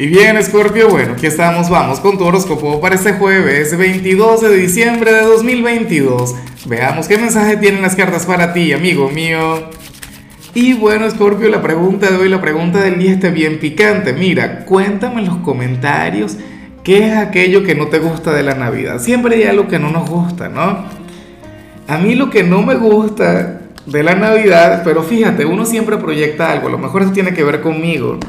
Y bien, Scorpio, bueno, aquí estamos, vamos con tu horóscopo para este jueves 22 de diciembre de 2022. Veamos qué mensaje tienen las cartas para ti, amigo mío. Y bueno, Scorpio, la pregunta de hoy, la pregunta del día está bien picante. Mira, cuéntame en los comentarios qué es aquello que no te gusta de la Navidad. Siempre hay algo que no nos gusta, ¿no? A mí lo que no me gusta de la Navidad, pero fíjate, uno siempre proyecta algo, a lo mejor eso tiene que ver conmigo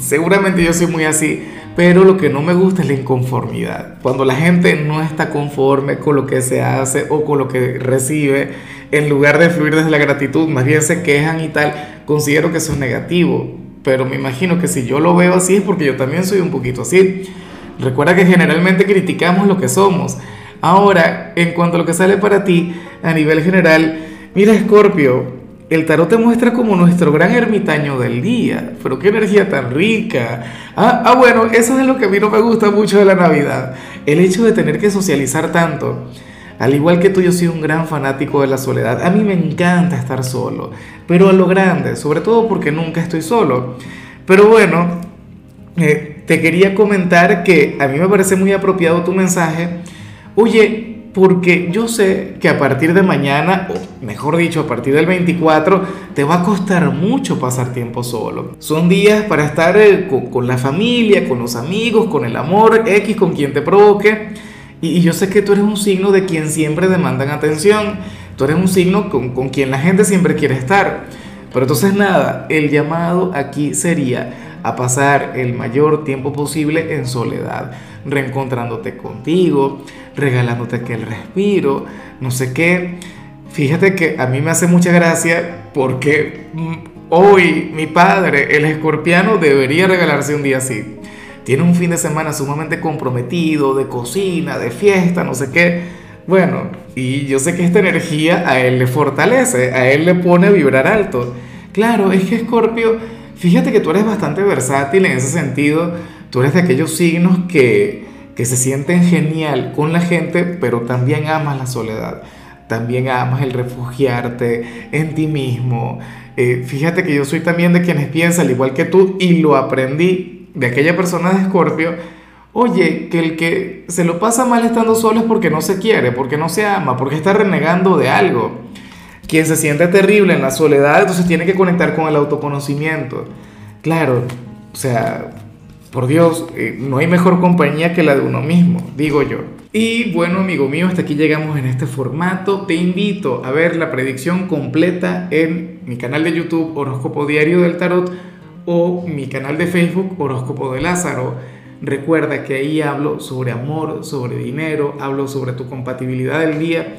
seguramente yo soy muy así, pero lo que no me gusta es la inconformidad. Cuando la gente no está conforme con lo que se hace o con lo que recibe, en lugar de fluir desde la gratitud, más bien se quejan y tal, considero que eso es negativo. Pero me imagino que si yo lo veo así es porque yo también soy un poquito así. Recuerda que generalmente criticamos lo que somos. Ahora, en cuanto a lo que sale para ti, a nivel general, mira Scorpio, el tarot te muestra como nuestro gran ermitaño del día. Pero qué energía tan rica. Ah, ah, bueno, eso es lo que a mí no me gusta mucho de la Navidad. El hecho de tener que socializar tanto. Al igual que tú, yo soy un gran fanático de la soledad. A mí me encanta estar solo, pero a lo grande, sobre todo porque nunca estoy solo. Pero bueno, eh, te quería comentar que a mí me parece muy apropiado tu mensaje. Oye, porque yo sé que a partir de mañana, o mejor dicho, a partir del 24, te va a costar mucho pasar tiempo solo. Son días para estar eh, con, la familia, con los amigos, con el amor, X, con quien te provoque. Y, yo sé que tú eres un signo de quien siempre demandan atención. Tú eres un signo con, con quien la gente siempre quiere estar. Pero entonces nada, el llamado aquí sería a pasar el mayor tiempo posible en soledad, reencontrándote contigo, regalándote aquel respiro, no sé qué. Fíjate que a mí me hace mucha gracia porque mm, hoy mi padre, el escorpiano, debería regalarse un día así. Tiene un fin de semana sumamente comprometido, de cocina, de fiesta, no sé qué. Bueno, y yo sé que esta energía a él le fortalece, a él le pone a vibrar alto. Claro, es que Escorpio, fíjate que tú eres bastante versátil en ese sentido. Tú eres de aquellos signos que, que se sienten genial con la gente, pero también amas la soledad, también amas el refugiarte en ti mismo. Eh, fíjate que yo soy también de quienes piensan, al igual que tú, y lo aprendí de aquella persona de Escorpio, oye, que el que se lo pasa mal estando solo es porque no se quiere, porque no se ama, porque está renegando de algo. Quien se siente terrible en la soledad, entonces tiene que conectar con el autoconocimiento. Claro, o sea, por Dios, eh, no hay mejor compañía que la de uno mismo, digo yo. Y bueno, amigo mío, hasta aquí llegamos en este formato. Te invito a ver la predicción completa en mi canal de YouTube Horóscopo Diario del Tarot o mi canal de Facebook Horóscopo de Lázaro. Recuerda que ahí hablo sobre amor, sobre dinero, hablo sobre tu compatibilidad del día.